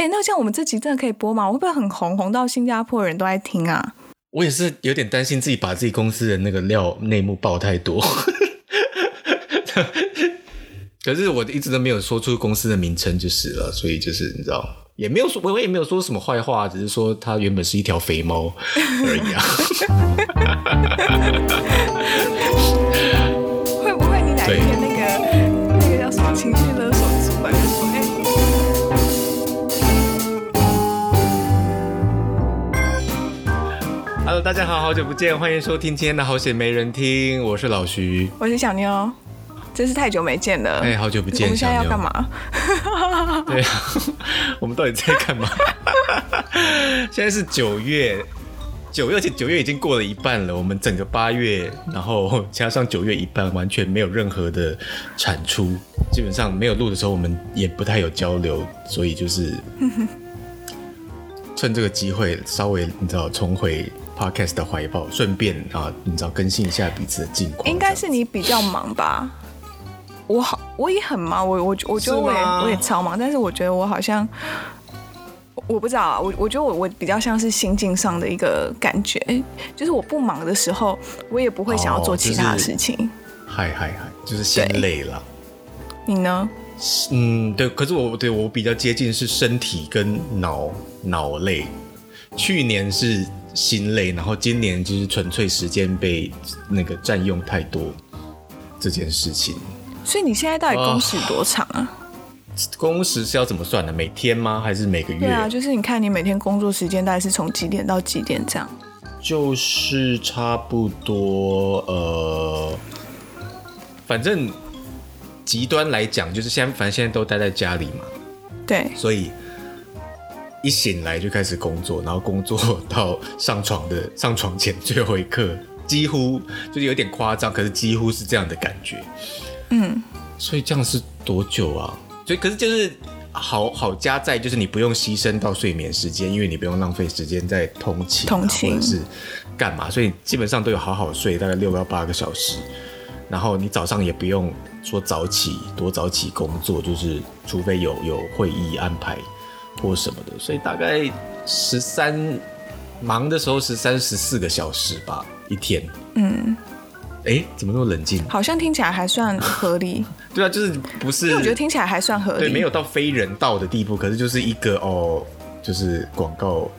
哎，那像我们这集真的可以播吗？会不会很红，红到新加坡人都在听啊？我也是有点担心自己把自己公司的那个料内幕爆太多。可是我一直都没有说出公司的名称就是了，所以就是你知道，也没有说，我也没有说什么坏话，只是说它原本是一条肥猫而已啊。，Hello，大家好，好久不见，欢迎收听今天的好险没人听，我是老徐，我是小妞。”真是太久没见了，哎，好久不见！我们现在要干嘛？对啊，我们到底在干嘛？现在是九月，九月而且九月已经过了一半了。我们整个八月，然后加上九月一半，完全没有任何的产出，基本上没有录的时候，我们也不太有交流，所以就是趁这个机会，稍微你知道重回 Podcast 的怀抱，顺便啊，你知道更新一下彼此的近况。应该是你比较忙吧？我好，我也很忙，我我我觉得我也我也超忙，但是我觉得我好像，我不知道啊，我我觉得我我比较像是心境上的一个感觉，就是我不忙的时候，我也不会想要做其他的事情。嗨嗨嗨，就是心累了。你呢？嗯，对，可是我对我比较接近是身体跟脑脑累。去年是心累，然后今年就是纯粹时间被那个占用太多这件事情。所以你现在到底工时多长啊？呃，工时是要怎么算的？每天吗？还是每个月？对啊，就是你看你每天工作时间大概是从几点到几点这样？就是差不多呃，反正极端来讲，就是现在反正现在都待在家里嘛。对。所以一醒来就开始工作，然后工作 到上床的上床前最后一刻，几乎就是有点夸张，可是几乎是这样的感觉。嗯，所以这样是多久啊？所以可是就是好好加在就是你不用牺牲到睡眠时间，因为你不用浪费时间在通勤、啊、通勤或者是干嘛，所以基本上都有好好睡，大概六到八个小时。然后你早上也不用说早起多早起工作，就是除非有有会议安排或什么的，所以大概十三忙的时候十三十四个小时吧一天。嗯。哎，怎么那么冷静？好像听起来还算合理。对啊，就是不是？因为我觉得听起来还算合理。对，没有到非人道的地步，可是就是一个哦，就是广告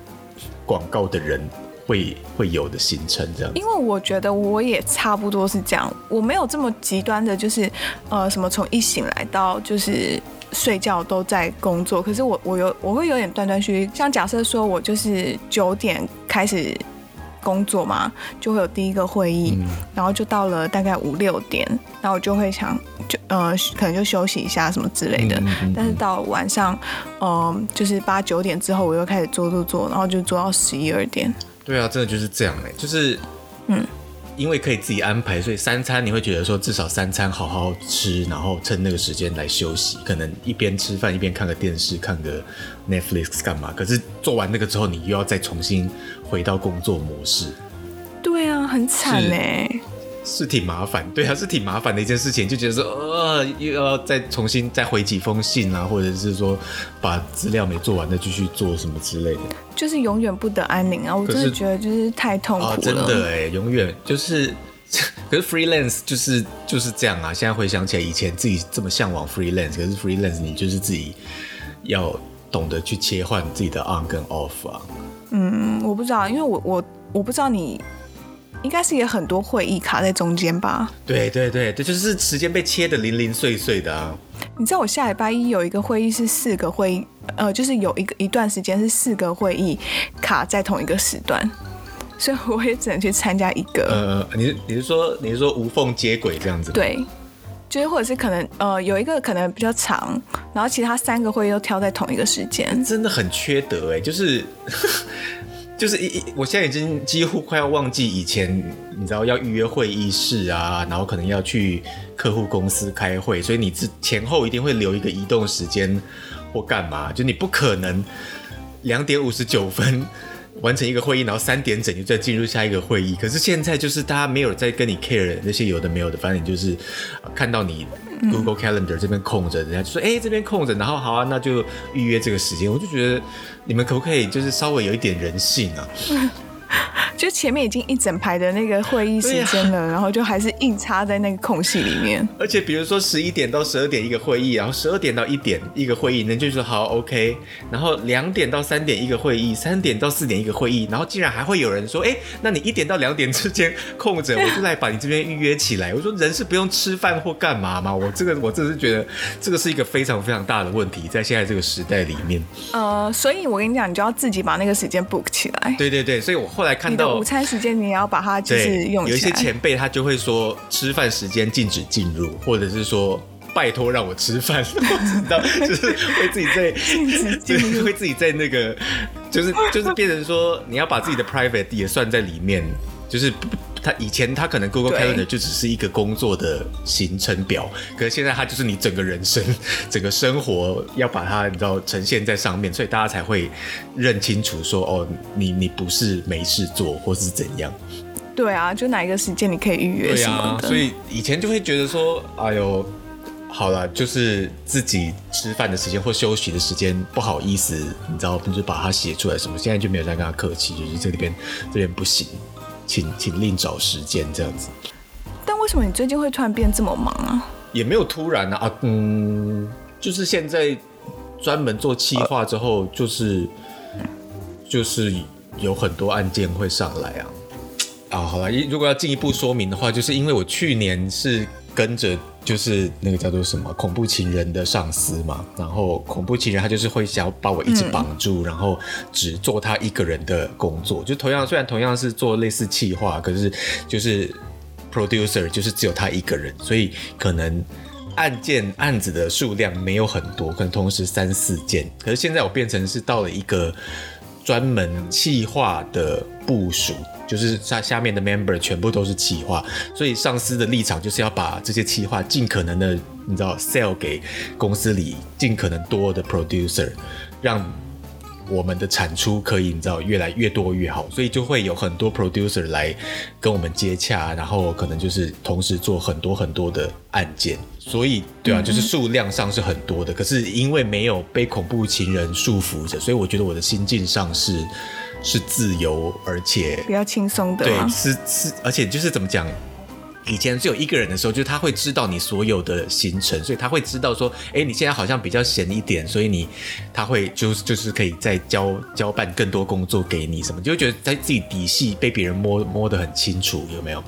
广告的人会会有的行程这样。因为我觉得我也差不多是这样，我没有这么极端的，就是呃什么从一醒来到就是睡觉都在工作。可是我我有我会有点断断续续，像假设说我就是九点开始。工作嘛，就会有第一个会议，嗯、然后就到了大概五六点，然后我就会想，就呃，可能就休息一下什么之类的。嗯嗯嗯、但是到晚上，嗯、呃，就是八九点之后，我又开始做做做，然后就做到十一二点。对啊，真的就是这样哎，就是，嗯。因为可以自己安排，所以三餐你会觉得说至少三餐好好吃，然后趁那个时间来休息，可能一边吃饭一边看个电视，看个 Netflix 干嘛。可是做完那个之后，你又要再重新回到工作模式。对啊，很惨嘞。是挺麻烦，对啊，是挺麻烦的一件事情，就觉得说，呃，又要再重新再回几封信啊，或者是说把资料没做完的继续做什么之类的，就是永远不得安宁啊！我真的觉得就是太痛苦了，哦、真的哎，永远就是，可是 freelance 就是就是这样啊！现在回想起来，以前自己这么向往 freelance，可是 freelance 你就是自己要懂得去切换自己的 on 跟 off 啊。嗯，我不知道，因为我我我不知道你。应该是有很多会议卡在中间吧？对对对，这就是时间被切的零零碎碎的啊！你知道我下礼拜一有一个会议是四个会议，呃，就是有一个一段时间是四个会议卡在同一个时段，所以我也只能去参加一个。呃，你你是说你是说无缝接轨这样子？对，就是或者是可能呃有一个可能比较长，然后其他三个会议都挑在同一个时间，真的很缺德哎，就是。就是一一，我现在已经几乎快要忘记以前，你知道要预约会议室啊，然后可能要去客户公司开会，所以你之前后一定会留一个移动时间或干嘛，就你不可能两点五十九分 完成一个会议，然后三点整就再进入下一个会议。可是现在就是大家没有在跟你 care 那些有的没有的，反正就是看到你 Google Calendar 这边空着，人家就说哎、这边空着，然后好啊，那就预约这个时间。我就觉得你们可不可以就是稍微有一点人性啊？就前面已经一整排的那个会议时间了，啊、然后就还是硬插在那个空隙里面。而且比如说十一点到十二点一个会议，然后十二点到一点一个会议，那就是说好 OK。然后两点到三点一个会议，三点到四点一个会议，然后竟然还会有人说，哎，那你一点到两点之间空着，我就来把你这边预约起来。我说人是不用吃饭或干嘛吗？我这个我真的是觉得这个是一个非常非常大的问题，在现在这个时代里面。呃，所以我跟你讲，你就要自己把那个时间 book 起来。对对对，所以我后来看到。午餐时间你也要把它就是用。有一些前辈他就会说，吃饭时间禁止进入，或者是说拜托让我吃饭，知道就是会自己在禁止 进入，会自己在那个就是就是变成说你要把自己的 private 也算在里面，就是他以前他可能 Google Calendar 就只是一个工作的行程表，可是现在他就是你整个人生 整个生活要把它你知道呈现在上面，所以大家才会认清楚说哦，你你不是没事做或是怎样。对啊，就哪一个时间你可以预约什么的。对啊，所以以前就会觉得说，哎呦，好了，就是自己吃饭的时间或休息的时间不好意思，你知道，就把它写出来什么。现在就没有再跟他客气，就是这里边这边不行。请请另找时间这样子。但为什么你最近会突然变这么忙啊？也没有突然啊，啊嗯，就是现在专门做企划之后，就是、呃、就是有很多案件会上来啊。啊，好了，如果要进一步说明的话，就是因为我去年是跟着。就是那个叫做什么恐怖情人的上司嘛，然后恐怖情人他就是会想要把我一直绑住，然后只做他一个人的工作。就同样虽然同样是做类似企划，可是就是 producer 就是只有他一个人，所以可能案件案子的数量没有很多，可能同时三四件。可是现在我变成是到了一个专门企划的部署。就是下下面的 member 全部都是企划，所以上司的立场就是要把这些企划尽可能的，你知道，sell 给公司里尽可能多的 producer，让我们的产出可以你知道越来越多越好，所以就会有很多 producer 来跟我们接洽，然后可能就是同时做很多很多的案件，所以对啊，就是数量上是很多的，可是因为没有被恐怖情人束缚着，所以我觉得我的心境上是。是自由，而且比较轻松的。对，是是，而且就是怎么讲？以前只有一个人的时候，就是他会知道你所有的行程，所以他会知道说，哎，你现在好像比较闲一点，所以你他会就就是可以再交交办更多工作给你什么，就会觉得在自己底细被别人摸摸得很清楚，有没有？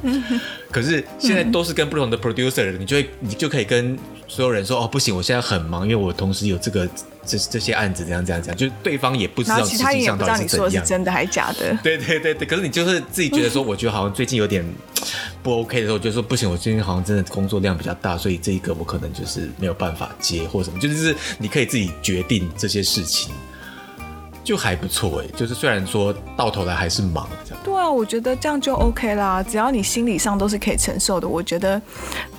可是现在都是跟不同的 producer，你就会你就可以跟所有人说，哦，不行，我现在很忙，因为我同时有这个。这这些案子这样这样这样，就是对方也不知道实际上到底是怎样。其他也不知道你说的是真的还是假的。对对对对，可是你就是自己觉得说，我觉得好像最近有点 不 OK 的时候，就说不行，我最近好像真的工作量比较大，所以这一个我可能就是没有办法接或什么，就是你可以自己决定这些事情，就还不错哎。就是虽然说到头来还是忙这样。对啊，我觉得这样就 OK 啦，只要你心理上都是可以承受的，我觉得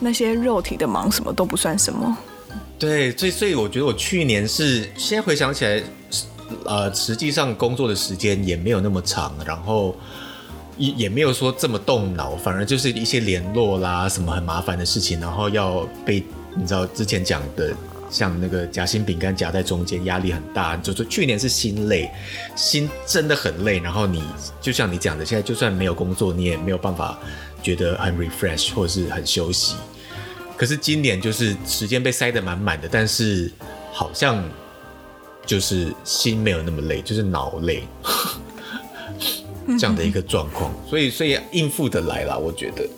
那些肉体的忙什么都不算什么。对，所以所以我觉得我去年是现在回想起来，呃，实际上工作的时间也没有那么长，然后也也没有说这么动脑，反而就是一些联络啦，什么很麻烦的事情，然后要被你知道之前讲的，像那个夹心饼干夹在中间，压力很大。就是去年是心累，心真的很累，然后你就像你讲的，现在就算没有工作，你也没有办法觉得很 refresh 或者是很休息。可是今年就是时间被塞得满满的，但是好像就是心没有那么累，就是脑累 这样的一个状况，所以所以应付得来啦，我觉得。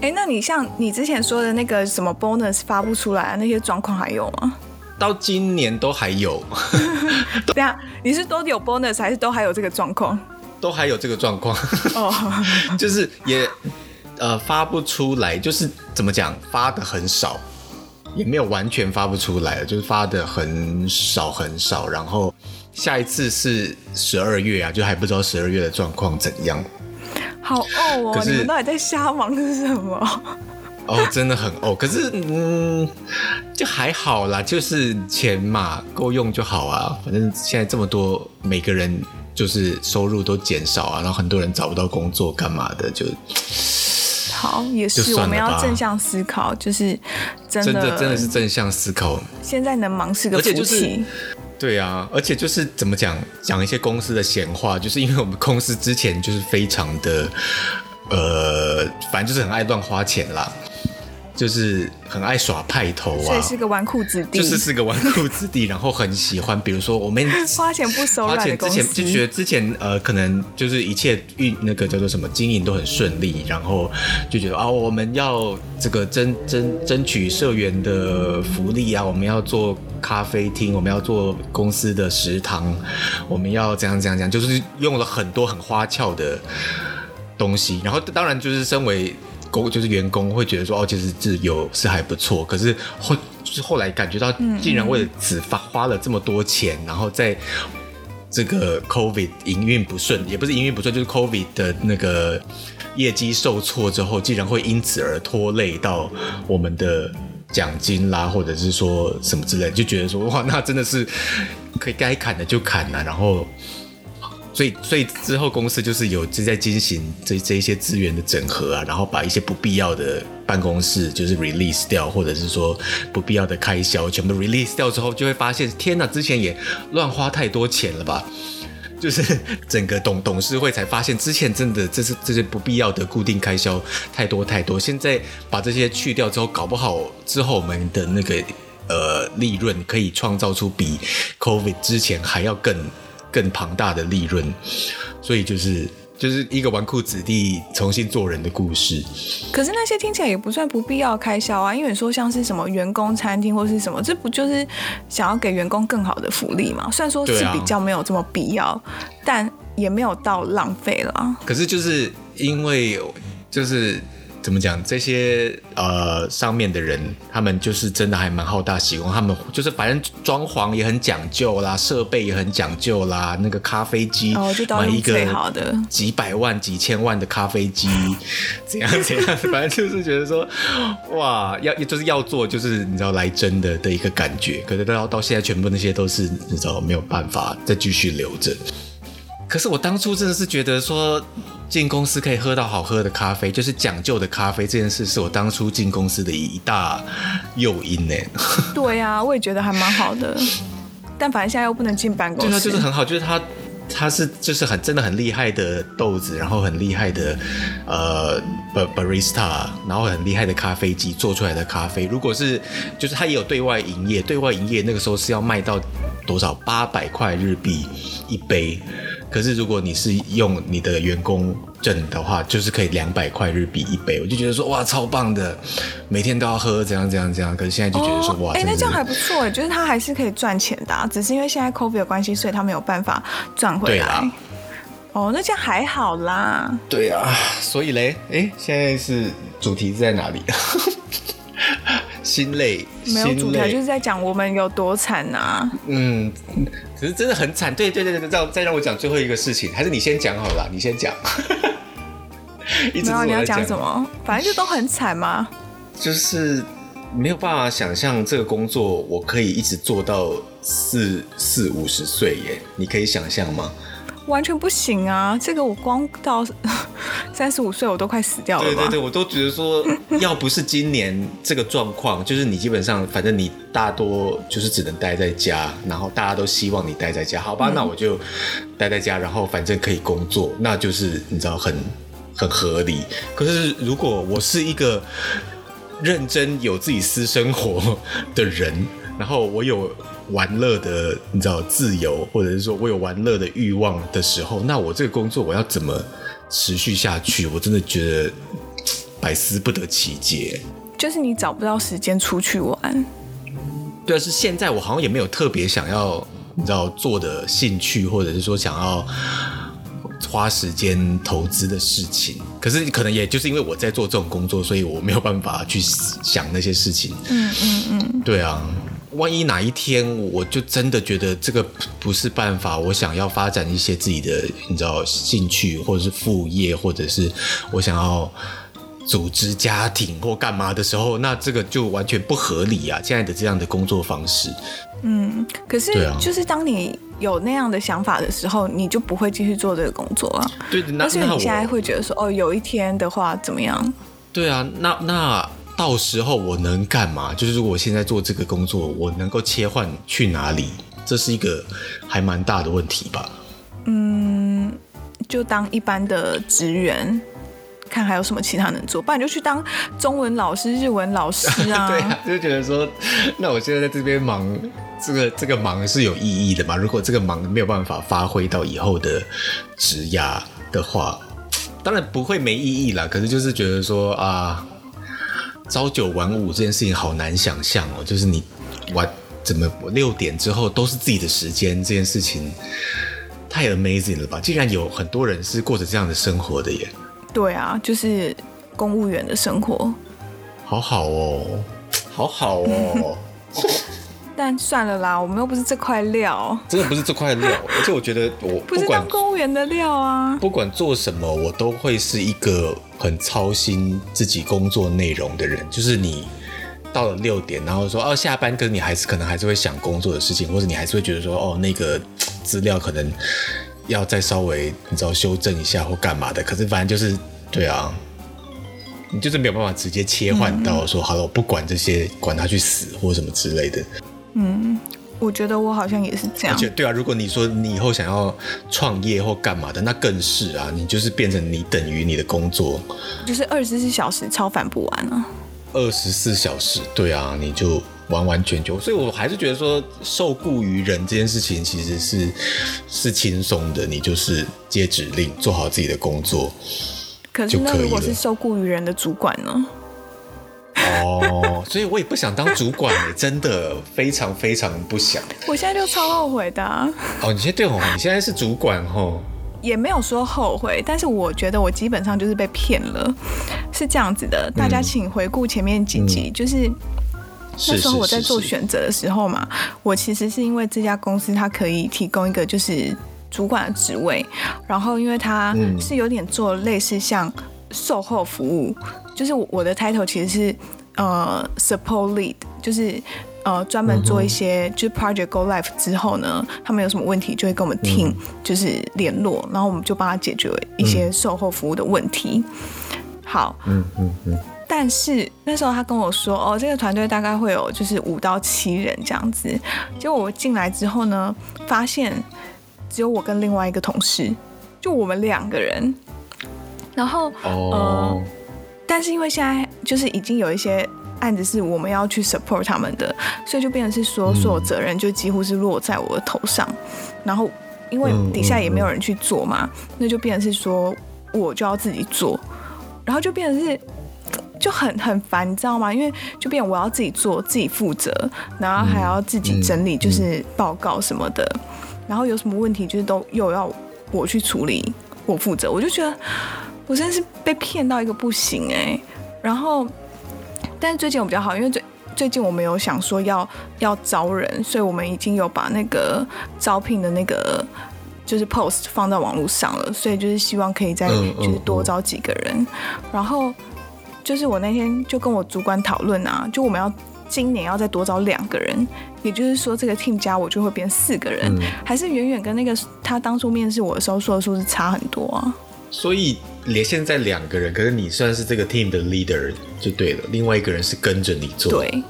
哎、欸，那你像你之前说的那个什么 bonus 发不出来啊那些状况还有吗？到今年都还有。对啊，你是都有 bonus 还是都还有这个状况？都还有这个状况。哦，就是也。呃，发不出来，就是怎么讲，发的很少，也没有完全发不出来，就是发的很少很少。然后下一次是十二月啊，就还不知道十二月的状况怎样。好哦，你们到底在瞎忙是什么？哦，真的很哦，可是嗯，就还好啦，就是钱嘛，够用就好啊。反正现在这么多，每个人就是收入都减少啊，然后很多人找不到工作干嘛的，就好也是我们要正向思考，就是真的真的真的是正向思考。现在能忙是个福气。就是对啊，而且就是怎么讲，讲一些公司的闲话，就是因为我们公司之前就是非常的，呃，反正就是很爱乱花钱啦。就是很爱耍派头啊，所以是个纨绔子弟，就是是个纨绔子弟，然后很喜欢，比如说我们 花钱不手软花钱，之前就觉得之前呃，可能就是一切运那个叫做什么经营都很顺利，然后就觉得啊，我们要这个争争争取社员的福利啊，我们要做咖啡厅，我们要做公司的食堂，我们要怎样怎样怎样，就是用了很多很花俏的东西，然后当然就是身为。工就是员工会觉得说哦，其实是有是还不错，可是后就是后来感觉到，竟然为了只发花了这么多钱，然后在这个 COVID 营运不顺，也不是营运不顺，就是 COVID 的那个业绩受挫之后，竟然会因此而拖累到我们的奖金啦，或者是说什么之类，就觉得说哇，那真的是可以该砍的就砍了，然后。所以，所以之后公司就是有正在进行这这一些资源的整合啊，然后把一些不必要的办公室就是 release 掉，或者是说不必要的开销全部 release 掉之后，就会发现天哪，之前也乱花太多钱了吧？就是 整个董董事会才发现，之前真的这是这些不必要的固定开销太多太多，现在把这些去掉之后，搞不好之后我们的那个呃利润可以创造出比 COVID 之前还要更。更庞大的利润，所以就是就是一个纨绔子弟重新做人的故事。可是那些听起来也不算不必要开销啊，因为你说像是什么员工餐厅或是什么，这不就是想要给员工更好的福利嘛？虽然说是比较没有这么必要，啊、但也没有到浪费了。可是就是因为就是。怎么讲？这些呃上面的人，他们就是真的还蛮好大喜功。他们就是反正装潢也很讲究啦，设备也很讲究啦。那个咖啡机，哦，一个最好的几百万、几千万的咖啡机，怎样怎样，反正就是觉得说，哇，要就是要做，就是你知道来真的的一个感觉。可是到到现在，全部那些都是你知道没有办法再继续留着。可是我当初真的是觉得说，进公司可以喝到好喝的咖啡，就是讲究的咖啡这件事，是我当初进公司的一大诱因呢。对呀、啊，我也觉得还蛮好的。但反正现在又不能进办公室，就是很好，就是他他是就是很真的很厉害的豆子，然后很厉害的呃 barista，然后很厉害的咖啡机做出来的咖啡。如果是就是他也有对外营业，对外营业那个时候是要卖到多少？八百块日币一杯。可是如果你是用你的员工证的话，就是可以两百块日币一杯，我就觉得说哇超棒的，每天都要喝，怎样怎样怎样。可是现在就觉得说、哦、哇，哎、欸，那这样还不错哎，就是他还是可以赚钱的、啊，只是因为现在 COVID 的关系，所以他没有办法赚回来。啦哦，那这样还好啦。对啊，所以嘞，哎、欸，现在是主题是在哪里？心累，没有主题，就是在讲我们有多惨啊。嗯，可是真的很惨。对对对对，再再让我讲最后一个事情，还是你先讲好了，你先讲。没有，你要讲什么？反正就都很惨嘛？就是没有办法想象这个工作我可以一直做到四四五十岁耶，你可以想象吗？完全不行啊！这个我光到三十五岁，我都快死掉了。对对对，我都觉得说，要不是今年这个状况，就是你基本上，反正你大多就是只能待在家，然后大家都希望你待在家，好吧？嗯、那我就待在家，然后反正可以工作，那就是你知道很很合理。可是如果我是一个认真有自己私生活的人，然后我有。玩乐的，你知道自由，或者是说我有玩乐的欲望的时候，那我这个工作我要怎么持续下去？我真的觉得百思不得其解。就是你找不到时间出去玩。对啊，是现在我好像也没有特别想要，你知道做的兴趣，或者是说想要花时间投资的事情。可是可能也就是因为我在做这种工作，所以我没有办法去想那些事情。嗯嗯嗯，对啊。万一哪一天我就真的觉得这个不是办法，我想要发展一些自己的你知道兴趣，或者是副业，或者是我想要组织家庭或干嘛的时候，那这个就完全不合理啊！现在的这样的工作方式，嗯，可是就是当你有那样的想法的时候，你就不会继续做这个工作了。对，那是你现在会觉得说，哦，有一天的话怎么样？对啊，那那到时候我能干嘛？就是如果我现在做这个工作，我能够切换去哪里？这是一个还蛮大的问题吧？嗯，就当一般的职员。看还有什么其他能做，不然你就去当中文老师、日文老师啊。对啊，就觉得说，那我现在在这边忙，这个这个忙是有意义的嘛？如果这个忙没有办法发挥到以后的职涯的话，当然不会没意义啦。可是就是觉得说啊，朝九晚五这件事情好难想象哦。就是你晚怎么六点之后都是自己的时间，这件事情太 amazing 了吧？竟然有很多人是过着这样的生活的耶。对啊，就是公务员的生活，好好哦，好好哦。但算了啦，我们又不是这块料，真的不是这块料。而且我觉得我不管，不是当公务员的料啊，不管做什么，我都会是一个很操心自己工作内容的人。就是你到了六点，然后说哦下班，跟你还是可能还是会想工作的事情，或者你还是会觉得说哦那个资料可能。要再稍微你知道修正一下或干嘛的，可是反正就是对啊，你就是没有办法直接切换到说、嗯、好了，我不管这些，管他去死或什么之类的。嗯，我觉得我好像也是这样。而且对啊，如果你说你以后想要创业或干嘛的，那更是啊，你就是变成你等于你的工作，就是二十四小时超返不完啊。二十四小时，对啊，你就。完完全全，所以我还是觉得说，受雇于人这件事情其实是是轻松的，你就是接指令，做好自己的工作。可是，那如果是受雇于人的主管呢？哦，所以我也不想当主管，真的非常非常不想。我现在就超后悔的啊。哦，你现在对哦，你现在是主管哦，也没有说后悔，但是我觉得我基本上就是被骗了，是这样子的。大家请回顾前面几集，嗯、就是。那时候我在做选择的时候嘛，我其实是因为这家公司它可以提供一个就是主管的职位，然后因为它是有点做类似像售后服务，就是我的 title 其实是呃 support lead，就是呃专门做一些就是 project go live 之后呢，他们有什么问题就会跟我们 team 就是联络，然后我们就帮他解决一些售后服务的问题。好，嗯嗯嗯。但是那时候他跟我说，哦，这个团队大概会有就是五到七人这样子。结果我进来之后呢，发现只有我跟另外一个同事，就我们两个人。然后，哦、呃，但是因为现在就是已经有一些案子是我们要去 support 他们的，所以就变成是说所有责任就几乎是落在我的头上。然后因为底下也没有人去做嘛，那就变成是说我就要自己做，然后就变成是。就很很烦，你知道吗？因为就变我要自己做，自己负责，然后还要自己整理，就是报告什么的。嗯嗯、然后有什么问题，就是都又要我去处理，我负责。我就觉得我真的是被骗到一个不行哎、欸。然后，但是最近我比较好，因为最最近我们有想说要要招人，所以我们已经有把那个招聘的那个就是 post 放在网络上了，所以就是希望可以再就是多招几个人，嗯嗯嗯、然后。就是我那天就跟我主管讨论啊，就我们要今年要再多招两个人，也就是说这个 team 加我就会变四个人，嗯、还是远远跟那个他当初面试我的时候说的数字差很多啊。所以连现在两个人，可是你算是这个 team 的 leader 就对了，另外一个人是跟着你做。对，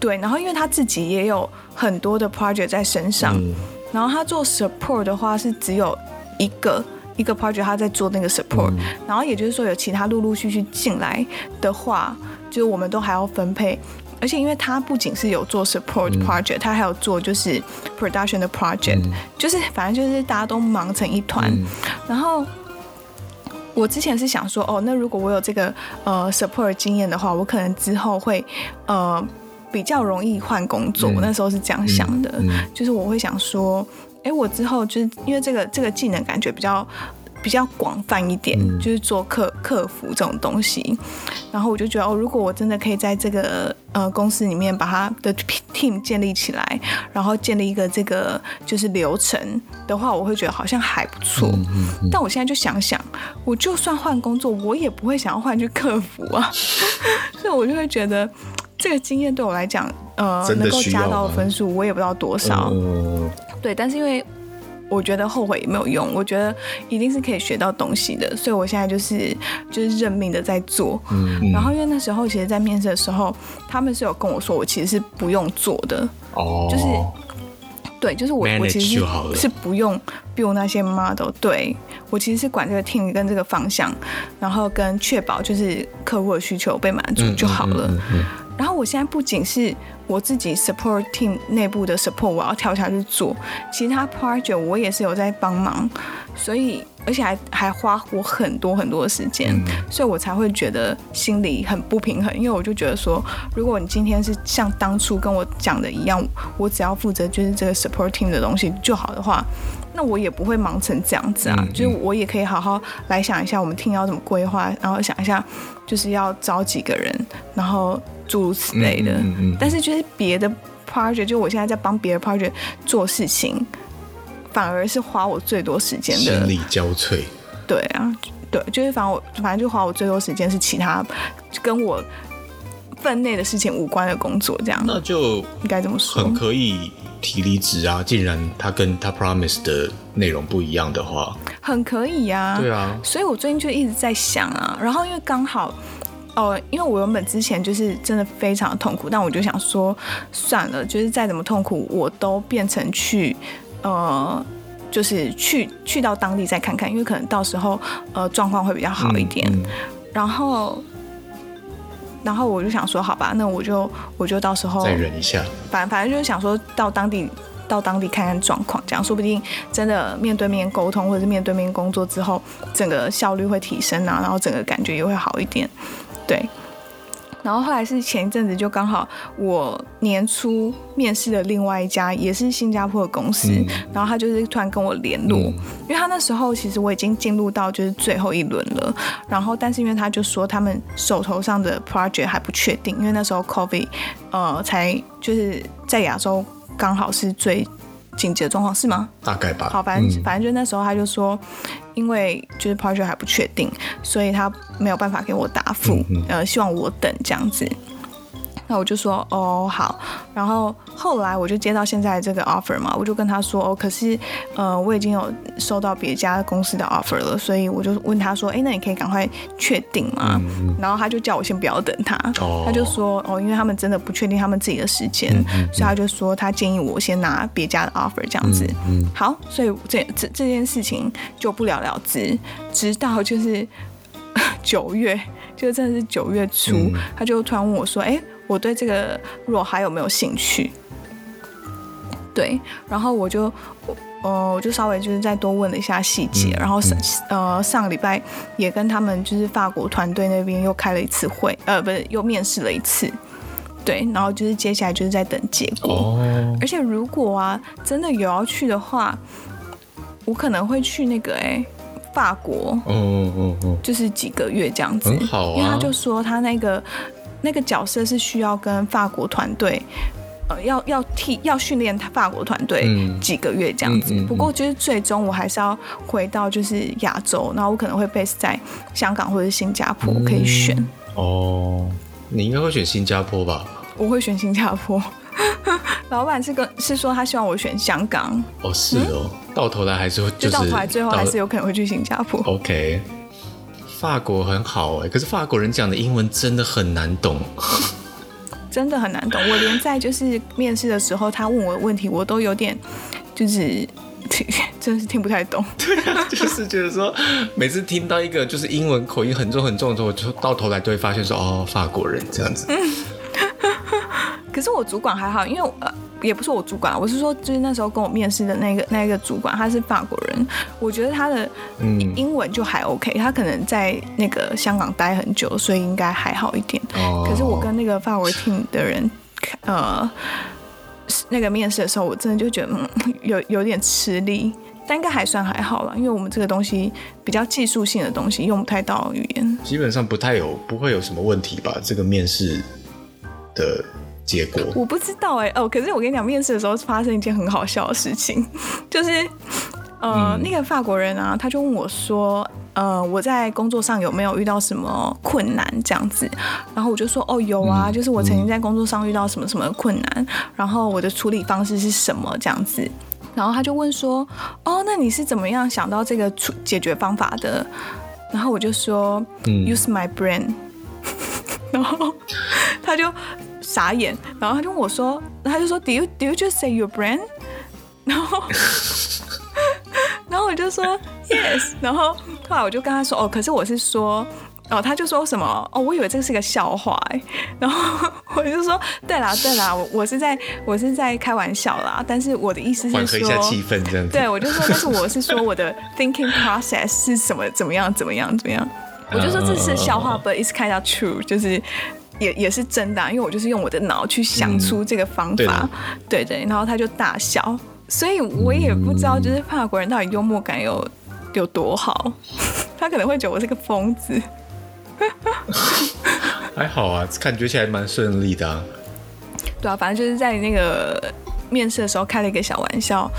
对，然后因为他自己也有很多的 project 在身上，嗯、然后他做 support 的话是只有一个。一个 project 他在做那个 support，、嗯、然后也就是说有其他陆陆续续进来的话，就是我们都还要分配。而且因为他不仅是有做 support project，、嗯、他还有做就是 production 的 project，、嗯、就是反正就是大家都忙成一团。嗯、然后我之前是想说，哦，那如果我有这个呃 support 经验的话，我可能之后会呃比较容易换工作。嗯、我那时候是这样想的，嗯嗯、就是我会想说。哎，我之后就是因为这个这个技能感觉比较比较广泛一点，嗯、就是做客客服这种东西，然后我就觉得哦，如果我真的可以在这个呃公司里面把它的 team 建立起来，然后建立一个这个就是流程的话，我会觉得好像还不错。嗯嗯嗯、但我现在就想想，我就算换工作，我也不会想要换去客服啊，所以我就会觉得这个经验对我来讲，呃，能够加到的分数，我也不知道多少。嗯对，但是因为我觉得后悔也没有用，我觉得一定是可以学到东西的，所以我现在就是就是认命的在做。嗯，嗯，然后因为那时候其实，在面试的时候，他们是有跟我说，我其实是不用做的。哦，就是对，就是我我其实是不用 build 那些 model，对，我其实是管这个 team 跟这个方向，然后跟确保就是客户的需求被满足就好了。嗯嗯嗯嗯然后我现在不仅是我自己 support team 内部的 support，我要跳下去做其他 project，我也是有在帮忙，所以而且还还花我很多很多的时间，所以我才会觉得心里很不平衡，因为我就觉得说，如果你今天是像当初跟我讲的一样，我只要负责就是这个 supporting 的东西就好的话，那我也不会忙成这样子啊，就是我也可以好好来想一下我们 team 要怎么规划，然后想一下就是要招几个人，然后。诸如此类的，但是就是别的 project，就我现在在帮别的 project 做事情，反而是花我最多时间的。心力交瘁。对啊，对，就是反正我反正就花我最多时间是其他跟我分内的事情无关的工作，这样。那就应该这么说。很可以提离职啊！既然他跟他 promise 的内容不一样的话，很可以啊。对啊，所以我最近就一直在想啊，然后因为刚好。哦，因为我原本之前就是真的非常的痛苦，但我就想说，算了，就是再怎么痛苦，我都变成去，呃，就是去去到当地再看看，因为可能到时候呃状况会比较好一点。嗯嗯、然后，然后我就想说，好吧，那我就我就到时候再忍一下。反反正就是想说到当地到当地看看状况，这样说不定真的面对面沟通或者是面对面工作之后，整个效率会提升啊，然后整个感觉也会好一点。对，然后后来是前一阵子就刚好我年初面试的另外一家也是新加坡的公司，嗯、然后他就是突然跟我联络，嗯、因为他那时候其实我已经进入到就是最后一轮了，然后但是因为他就说他们手头上的 project 还不确定，因为那时候 COVID 呃才就是在亚洲刚好是最。紧急的状况是吗？大概吧。好，反正、嗯、反正就那时候他就说，因为就是 project 还不确定，所以他没有办法给我答复，嗯嗯呃，希望我等这样子。那我就说哦好，然后后来我就接到现在这个 offer 嘛，我就跟他说哦，可是呃我已经有收到别家公司的 offer 了，所以我就问他说，哎，那你可以赶快确定吗？嗯、然后他就叫我先不要等他，哦、他就说哦，因为他们真的不确定他们自己的时间，所以他就说他建议我先拿别家的 offer 这样子。嗯嗯、好，所以这这这件事情就不了了之，直到就是 九月，就真的是九月初，嗯、他就突然问我说，哎。我对这个 role 还有没有兴趣？对，然后我就，呃，我就稍微就是再多问了一下细节，嗯、然后上呃上个礼拜也跟他们就是法国团队那边又开了一次会，呃，不是又面试了一次，对，然后就是接下来就是在等结果。哦。而且如果啊真的有要去的话，我可能会去那个哎法国，哦哦哦，就是几个月这样子，很好啊。因为他就说他那个。那个角色是需要跟法国团队，呃，要要替要训练他法国团队几个月这样子。嗯嗯嗯、不过就是最终我还是要回到就是亚洲，然后我可能会 base 在香港或者新加坡可以选。嗯、哦，你应该会选新加坡吧？我会选新加坡。老板是跟是说他希望我选香港。哦，是哦，嗯、到头来还是会、就是，就到头来最后还是有可能会去新加坡。OK。法国很好哎，可是法国人讲的英文真的很难懂，真的很难懂。我连在就是面试的时候，他问我的问题，我都有点就是听，真的是听不太懂。对啊，就是觉得说，每次听到一个就是英文口音很重很重的时候，我就到头来都会发现说，哦，法国人这样子。嗯。可是我主管还好，因为呃。也不是我主管，我是说，就是那时候跟我面试的那个那个主管，他是法国人，我觉得他的英文就还 OK，他可能在那个香港待很久，所以应该还好一点。哦。可是我跟那个法国 team 的人，呃，那个面试的时候，我真的就觉得嗯，有有点吃力，但应该还算还好了，因为我们这个东西比较技术性的东西，用不太到语言。基本上不太有，不会有什么问题吧？这个面试的。结果我不知道哎、欸、哦，可是我跟你讲，面试的时候发生一件很好笑的事情，就是呃，嗯、那个法国人啊，他就问我说，呃，我在工作上有没有遇到什么困难这样子，然后我就说，哦，有啊，嗯、就是我曾经在工作上遇到什么什么困难，嗯、然后我的处理方式是什么这样子。然后他就问说：“哦，那你是怎么样想到这个处解决方法的？”然后我就说、嗯、：“Use my brain。”然后他就傻眼，然后他就问我说：“他就说，Do you do you just say your brand？然后，然后我就说 “Yes。”然后后来我就跟他说：“哦，可是我是说。”哦，他就说什么哦，我以为这是个笑话哎，然后我就说对啦对啦，我我是在我是在开玩笑啦，但是我的意思是说，一下气氛这样子。对，我就说，但是我是说我的 thinking process 是什么怎么样怎么样怎么样，我就说这是笑话，but it's kind of true，就是也也是真的，因为我就是用我的脑去想出这个方法，对对，然后他就大笑，所以我也不知道就是法国人到底幽默感有有多好，他可能会觉得我是个疯子。还好啊，感觉起来蛮顺利的啊。对啊，反正就是在那个面试的时候开了一个小玩笑，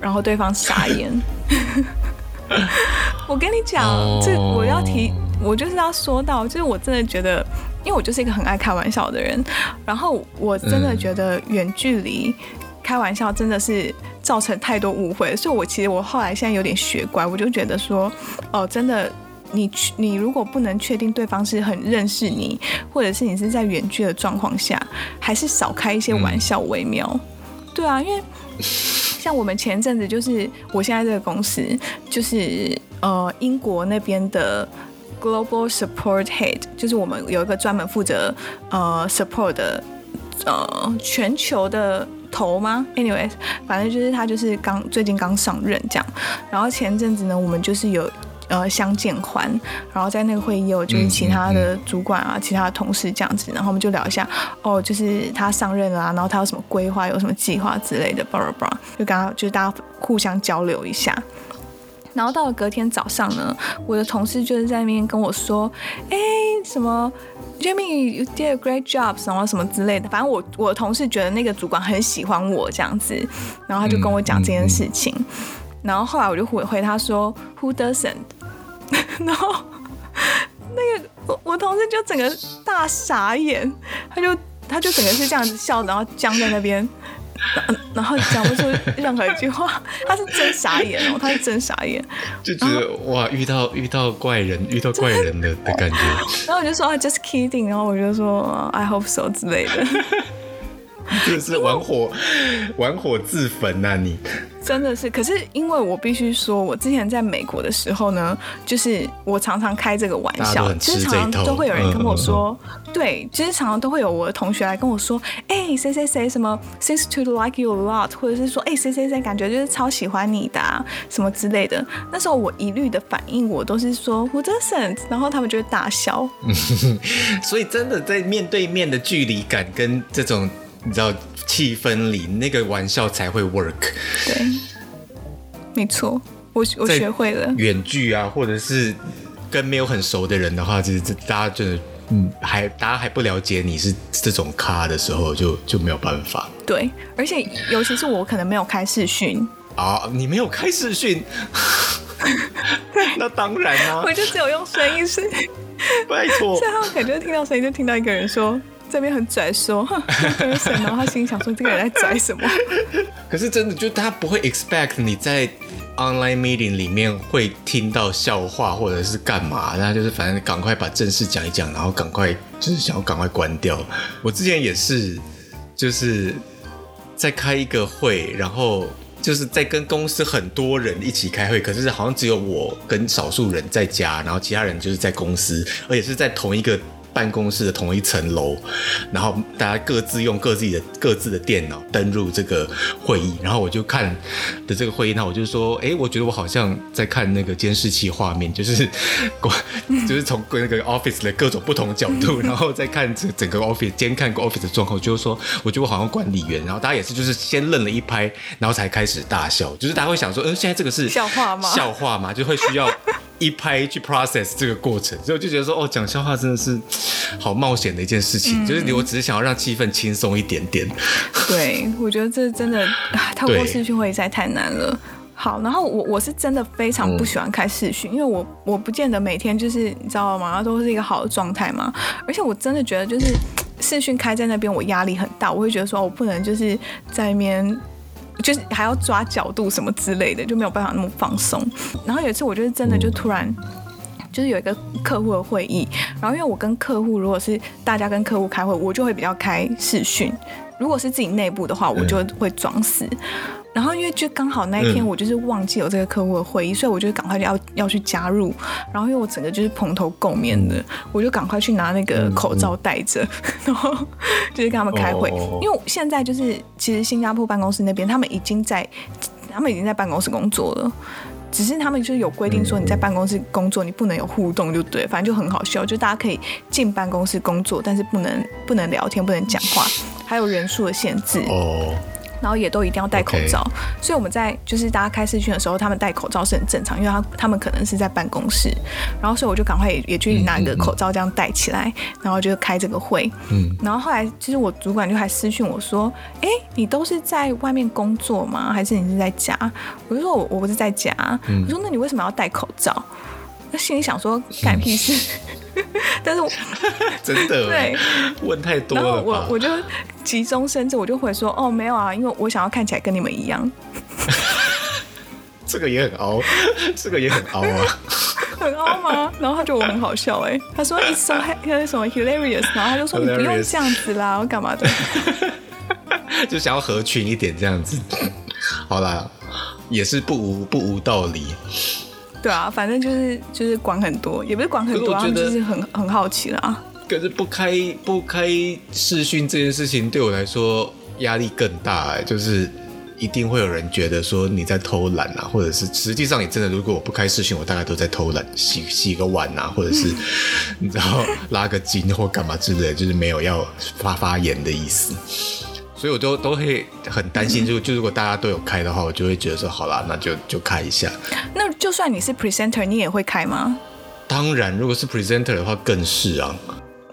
然后对方傻眼。我跟你讲，这我要提，我就是要说到，就是我真的觉得，因为我就是一个很爱开玩笑的人，然后我真的觉得远距离开玩笑真的是造成太多误会，所以我其实我后来现在有点学乖，我就觉得说，哦，真的。你你如果不能确定对方是很认识你，或者是你是在远距的状况下，还是少开一些玩笑为妙。嗯、对啊，因为像我们前阵子就是我现在这个公司，就是呃英国那边的 Global Support Head，就是我们有一个专门负责呃 support 的呃全球的头吗？Anyways，反正就是他就是刚最近刚上任这样。然后前阵子呢，我们就是有。呃，相见欢，然后在那个会议也有就是其他的主管啊，嗯嗯嗯、其他的同事这样子，然后我们就聊一下，哦，就是他上任了啊，然后他有什么规划，有什么计划之类的，巴拉巴拉，就刚刚就是大家互相交流一下。然后到了隔天早上呢，我的同事就是在那边跟我说，哎，什么，Jamie，you did a great job，什么什么之类的。反正我我的同事觉得那个主管很喜欢我这样子，然后他就跟我讲这件事情。嗯嗯嗯然后后来我就回回他说，Who doesn't？然后那个我我同事就整个大傻眼，他就他就整个是这样子笑，然后僵在那边，然后讲不出任何一句话，他是真傻眼哦，他是真傻眼，就觉得哇，遇到遇到怪人，遇到怪人的的感觉。然后我就说啊，just kidding，然后我就说 I hope so 之类的。就是玩火，玩火自焚呐！你真的是，可是因为我必须说，我之前在美国的时候呢，就是我常常开这个玩笑，其实常常都会有人跟我说，嗯嗯、对，其实常常都会有我的同学来跟我说，哎、欸，谁谁谁什么，seems to like you a lot，或者是说，哎、欸，谁谁谁感觉就是超喜欢你的、啊，什么之类的。那时候我一律的反应，我都是说 Who doesn't，然后他们就会大笑。所以真的在面对面的距离感跟这种。你知道气氛里那个玩笑才会 work。对，没错，我我学会了。远距啊，或者是跟没有很熟的人的话，就是大家真的嗯，还大家还不了解你是这种咖的时候就，就就没有办法。对，而且尤其是我可能没有开视讯啊，你没有开视讯，那当然啊，我就只有用声音是，拜托，最后感觉听到声音就听到一个人说。这边很拽说，然后他心里想说，这个人在拽什么？可是真的，就他不会 expect 你在 online meeting 里面会听到笑话或者是干嘛，那就是反正赶快把正事讲一讲，然后赶快就是想要赶快关掉。我之前也是，就是在开一个会，然后就是在跟公司很多人一起开会，可是好像只有我跟少数人在家，然后其他人就是在公司，而且是在同一个。办公室的同一层楼，然后大家各自用各自的各自的电脑登入这个会议，然后我就看的这个会议，那我就说，哎，我觉得我好像在看那个监视器画面，就是，就是从那个 office 的各种不同角度，然后再看这整个 office 监看个 office 的状况，就是说，我觉得我好像管理员，然后大家也是就是先愣了一拍，然后才开始大笑，就是大家会想说，嗯，现在这个是笑话吗？笑话吗？就会需要。一拍去 process 这个过程，所以我就觉得说，哦，讲笑话真的是好冒险的一件事情。嗯、就是你我只是想要让气氛轻松一点点。对，我觉得这真的透过视讯会议实在太难了。好，然后我我是真的非常不喜欢开视讯，嗯、因为我我不见得每天就是你知道吗，都是一个好的状态嘛。而且我真的觉得就是视讯开在那边，我压力很大，我会觉得说我不能就是在那边。就是还要抓角度什么之类的，就没有办法那么放松。然后有一次，我就是真的就突然。就是有一个客户的会议，然后因为我跟客户，如果是大家跟客户开会，我就会比较开视讯；如果是自己内部的话，我就会装死。嗯、然后因为就刚好那一天我就是忘记有这个客户的会议，所以我就赶快要要去加入。然后因为我整个就是蓬头垢面的，我就赶快去拿那个口罩戴着，然后就是跟他们开会。因为现在就是其实新加坡办公室那边，他们已经在他们已经在办公室工作了。只是他们就是有规定说，你在办公室工作，你不能有互动，就对，反正就很好笑，就大家可以进办公室工作，但是不能不能聊天，不能讲话，还有人数的限制。哦。然后也都一定要戴口罩.所以我们在就是大家开视讯的时候，他们戴口罩是很正常，因为他他们可能是在办公室，然后所以我就赶快也也去拿一个口罩这样戴起来，然后就开这个会。嗯，然后后来其实我主管就还私讯我说：“哎，你都是在外面工作吗？还是你是在家？”我就说我：“我我不是在家。嗯”我说：“那你为什么要戴口罩？”那心里想说：“干屁事。嗯 ”但是我 真的对问太多了，然后我我就急中生智，我就回说哦没有啊，因为我想要看起来跟你们一样。这个也很凹，这个也很凹啊，很凹吗？然后他觉得我很好笑哎，他说 it's so 什么 hilarious，然后他就说你不用这样子啦，我干嘛的？就想要合群一点这样子。好啦，也是不无不无道理。对啊，反正就是就是管很多，也不是管很多，就是很很好奇啦。可是不开不开视讯这件事情对我来说压力更大哎，就是一定会有人觉得说你在偷懒啊，或者是实际上你真的如果我不开视讯，我大概都在偷懒，洗洗个碗啊，或者是 你知道拉个筋或干嘛之类的，就是没有要发发言的意思。所以我都都会很担心，就就如果大家都有开的话，我就会觉得说，好啦，那就就开一下。那就算你是 presenter，你也会开吗？当然，如果是 presenter 的话，更是啊。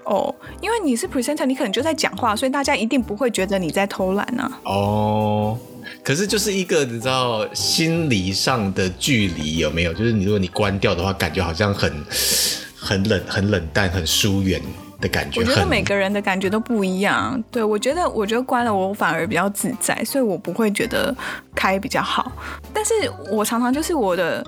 哦，因为你是 presenter，你可能就在讲话，所以大家一定不会觉得你在偷懒啊。哦，可是就是一个你知道心理上的距离有没有？就是你如果你关掉的话，感觉好像很很冷、很冷淡、很疏远。的感觉，我觉得每个人的感觉都不一样。对，我觉得，我觉得关了我反而比较自在，所以我不会觉得开比较好。但是我常常就是我的，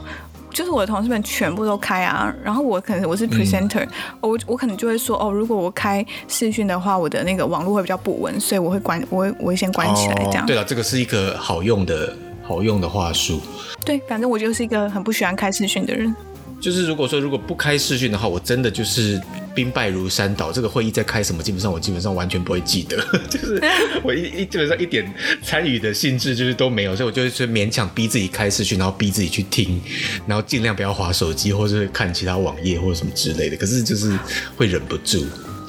就是我的同事们全部都开啊，然后我可能我是 presenter，、嗯、我我可能就会说哦，如果我开视讯的话，我的那个网络会比较不稳，所以我会关，我会我会先关起来这样。哦、对了，这个是一个好用的好用的话术。对，反正我就是一个很不喜欢开视讯的人。就是如果说如果不开视讯的话，我真的就是兵败如山倒。这个会议在开什么，基本上我基本上完全不会记得，就是 我一一基本上一点参与的兴致就是都没有，所以我就是勉强逼自己开视讯，然后逼自己去听，然后尽量不要划手机或者是看其他网页或者什么之类的。可是就是会忍不住。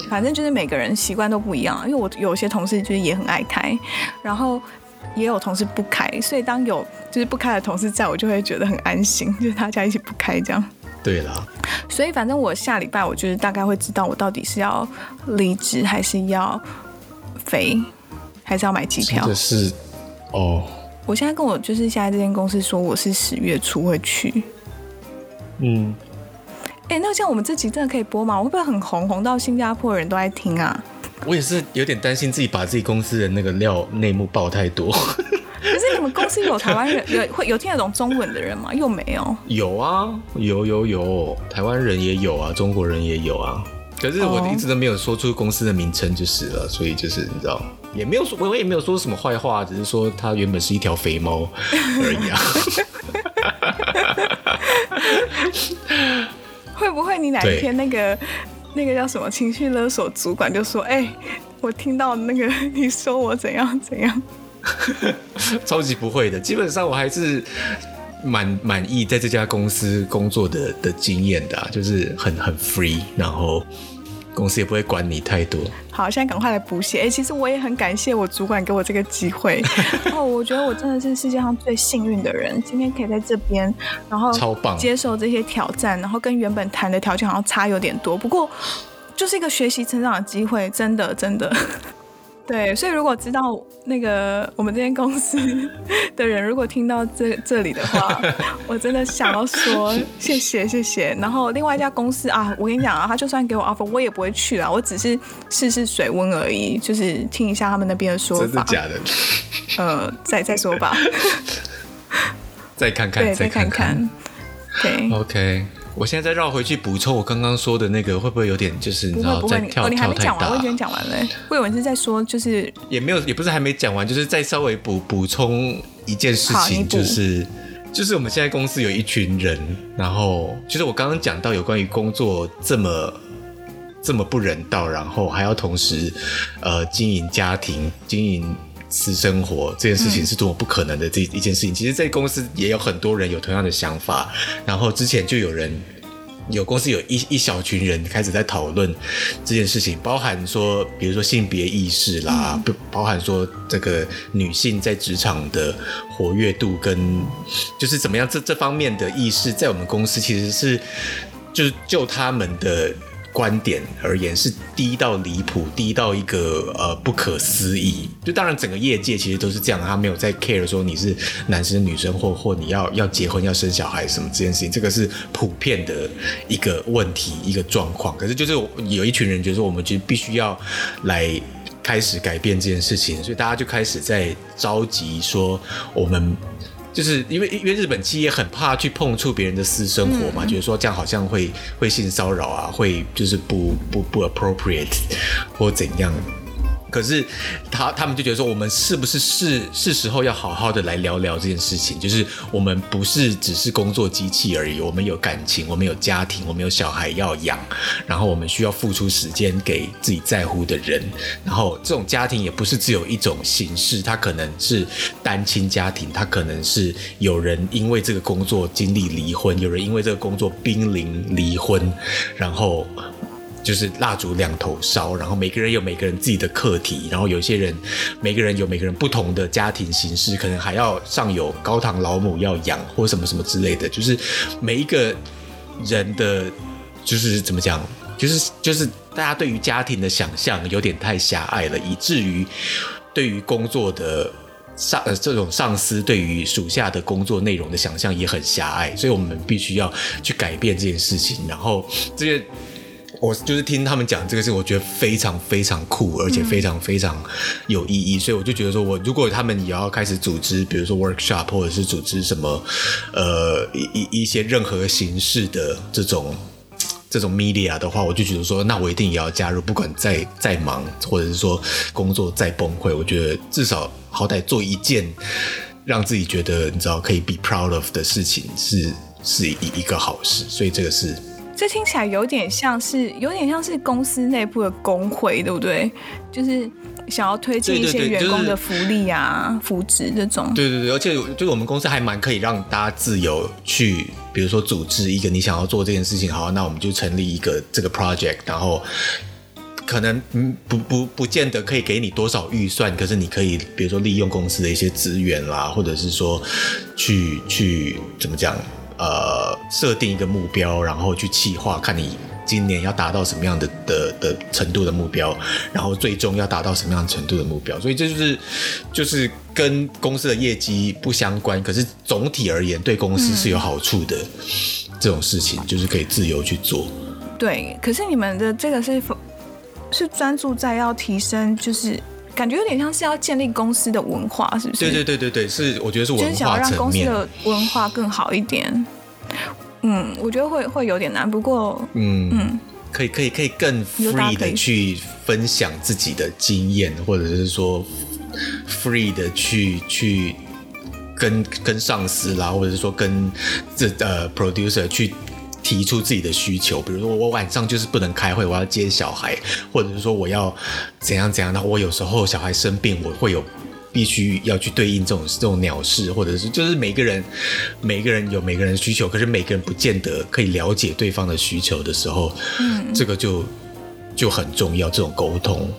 反正就是每个人习惯都不一样，因为我有些同事就是也很爱开，然后也有同事不开，所以当有就是不开的同事在，我就会觉得很安心，就是大家一起不开这样。对啦，所以反正我下礼拜我就是大概会知道我到底是要离职还是要飞，还是要买机票。这是哦，我现在跟我就是现在这间公司说我是十月初会去。嗯，哎，那像我们这集真的可以播吗？我会不会很红，红到新加坡人都爱听啊？我也是有点担心自己把自己公司的那个料内幕爆太多。可是你们公司有台湾人有会有听得懂中文的人吗？又没有。有啊，有有有，台湾人也有啊，中国人也有啊。可是我一直都没有说出公司的名称就是了，所以就是你知道，也没有说，我也没有说什么坏话，只是说它原本是一条肥猫而已啊。会不会你哪一天那个那个叫什么情绪勒索主管就说：“哎、欸，我听到那个你说我怎样怎样。” 超级不会的，基本上我还是蛮满意在这家公司工作的的经验的、啊，就是很很 free，然后公司也不会管你太多。好，现在赶快来补血。哎、欸，其实我也很感谢我主管给我这个机会。哦，我觉得我真的是世界上最幸运的人，今天可以在这边，然后超棒，接受这些挑战，然后跟原本谈的条件好像差有点多，不过就是一个学习成长的机会，真的真的。对，所以如果知道那个我们这间公司 的人，如果听到这这里的话，我真的想要说谢谢谢谢。然后另外一家公司啊，我跟你讲啊，他就算给我 offer，我也不会去啊，我只是试试水温而已，就是听一下他们那边的说法。真的假的？呃，再再说吧。再看看，对，再看看。对，OK。我现在再绕回去补充我刚刚说的那个，会不会有点就是你知道在跳、还没讲完，跳太大？我已经讲完了。我以为是在说就是也没有，也不是还没讲完，就是再稍微补补充一件事情，就是就是我们现在公司有一群人，然后就是我刚刚讲到有关于工作这么这么不人道，然后还要同时呃经营家庭、经营私生活这件事情是多么不可能的这一件事情。其实，在公司也有很多人有同样的想法，然后之前就有人。有公司有一一小群人开始在讨论这件事情，包含说，比如说性别意识啦，不、嗯、包含说这个女性在职场的活跃度跟就是怎么样这这方面的意识，在我们公司其实是就是就他们的。观点而言是低到离谱，低到一个呃不可思议。就当然整个业界其实都是这样，他没有在 care 说你是男生女生或或你要要结婚要生小孩什么这件事情，这个是普遍的一个问题一个状况。可是就是有一群人觉得说我们其实必须要来开始改变这件事情，所以大家就开始在着急说我们。就是因为因为日本企业很怕去碰触别人的私生活嘛，觉得说这样好像会会性骚扰啊，会就是不不不 appropriate 或怎样。可是他他们就觉得说，我们是不是是是时候要好好的来聊聊这件事情？就是我们不是只是工作机器而已，我们有感情，我们有家庭，我们有小孩要养，然后我们需要付出时间给自己在乎的人。然后这种家庭也不是只有一种形式，它可能是单亲家庭，它可能是有人因为这个工作经历离婚，有人因为这个工作濒临离婚，然后。就是蜡烛两头烧，然后每个人有每个人自己的课题，然后有些人，每个人有每个人不同的家庭形式，可能还要上有高堂老母要养或什么什么之类的。就是每一个人的，就是怎么讲，就是就是大家对于家庭的想象有点太狭隘了，以至于对于工作的上呃这种上司对于属下的工作内容的想象也很狭隘，所以我们必须要去改变这件事情，然后这些。我就是听他们讲这个事，我觉得非常非常酷，而且非常非常有意义，嗯、所以我就觉得说，我如果他们也要开始组织，比如说 workshop，或者是组织什么，呃，一一些任何形式的这种这种 media 的话，我就觉得说，那我一定也要加入，不管再再忙，或者是说工作再崩溃，我觉得至少好歹做一件让自己觉得你知道可以 be proud of 的事情，是是一一个好事，所以这个是。这听起来有点像是，有点像是公司内部的工会，对不对？就是想要推进一些员工的福利啊、福祉这种。对对对，而且就是我们公司还蛮可以让大家自由去，比如说组织一个你想要做这件事情，好，那我们就成立一个这个 project，然后可能嗯不不不见得可以给你多少预算，可是你可以比如说利用公司的一些资源啦，或者是说去去怎么讲？呃，设定一个目标，然后去企划，看你今年要达到什么样的的的程度的目标，然后最终要达到什么样程度的目标。所以这就是就是跟公司的业绩不相关，可是总体而言对公司是有好处的。这种事情就是可以自由去做。对，可是你们的这个是是专注在要提升，就是。感觉有点像是要建立公司的文化，是不是？对对对对对，是我觉得是文化。就是想要让公司的文化更好一点。嗯，我觉得会会有点难，不过嗯嗯，可以可以可以更 free 的去分享自己的经验，或者是说 free 的去去跟跟上司啦，或者是说跟这呃 producer 去。提出自己的需求，比如说我晚上就是不能开会，我要接小孩，或者是说我要怎样怎样的。我有时候小孩生病，我会有必须要去对应这种这种鸟事，或者是就是每个人每个人有每个人的需求，可是每个人不见得可以了解对方的需求的时候，嗯，这个就就很重要，这种沟通，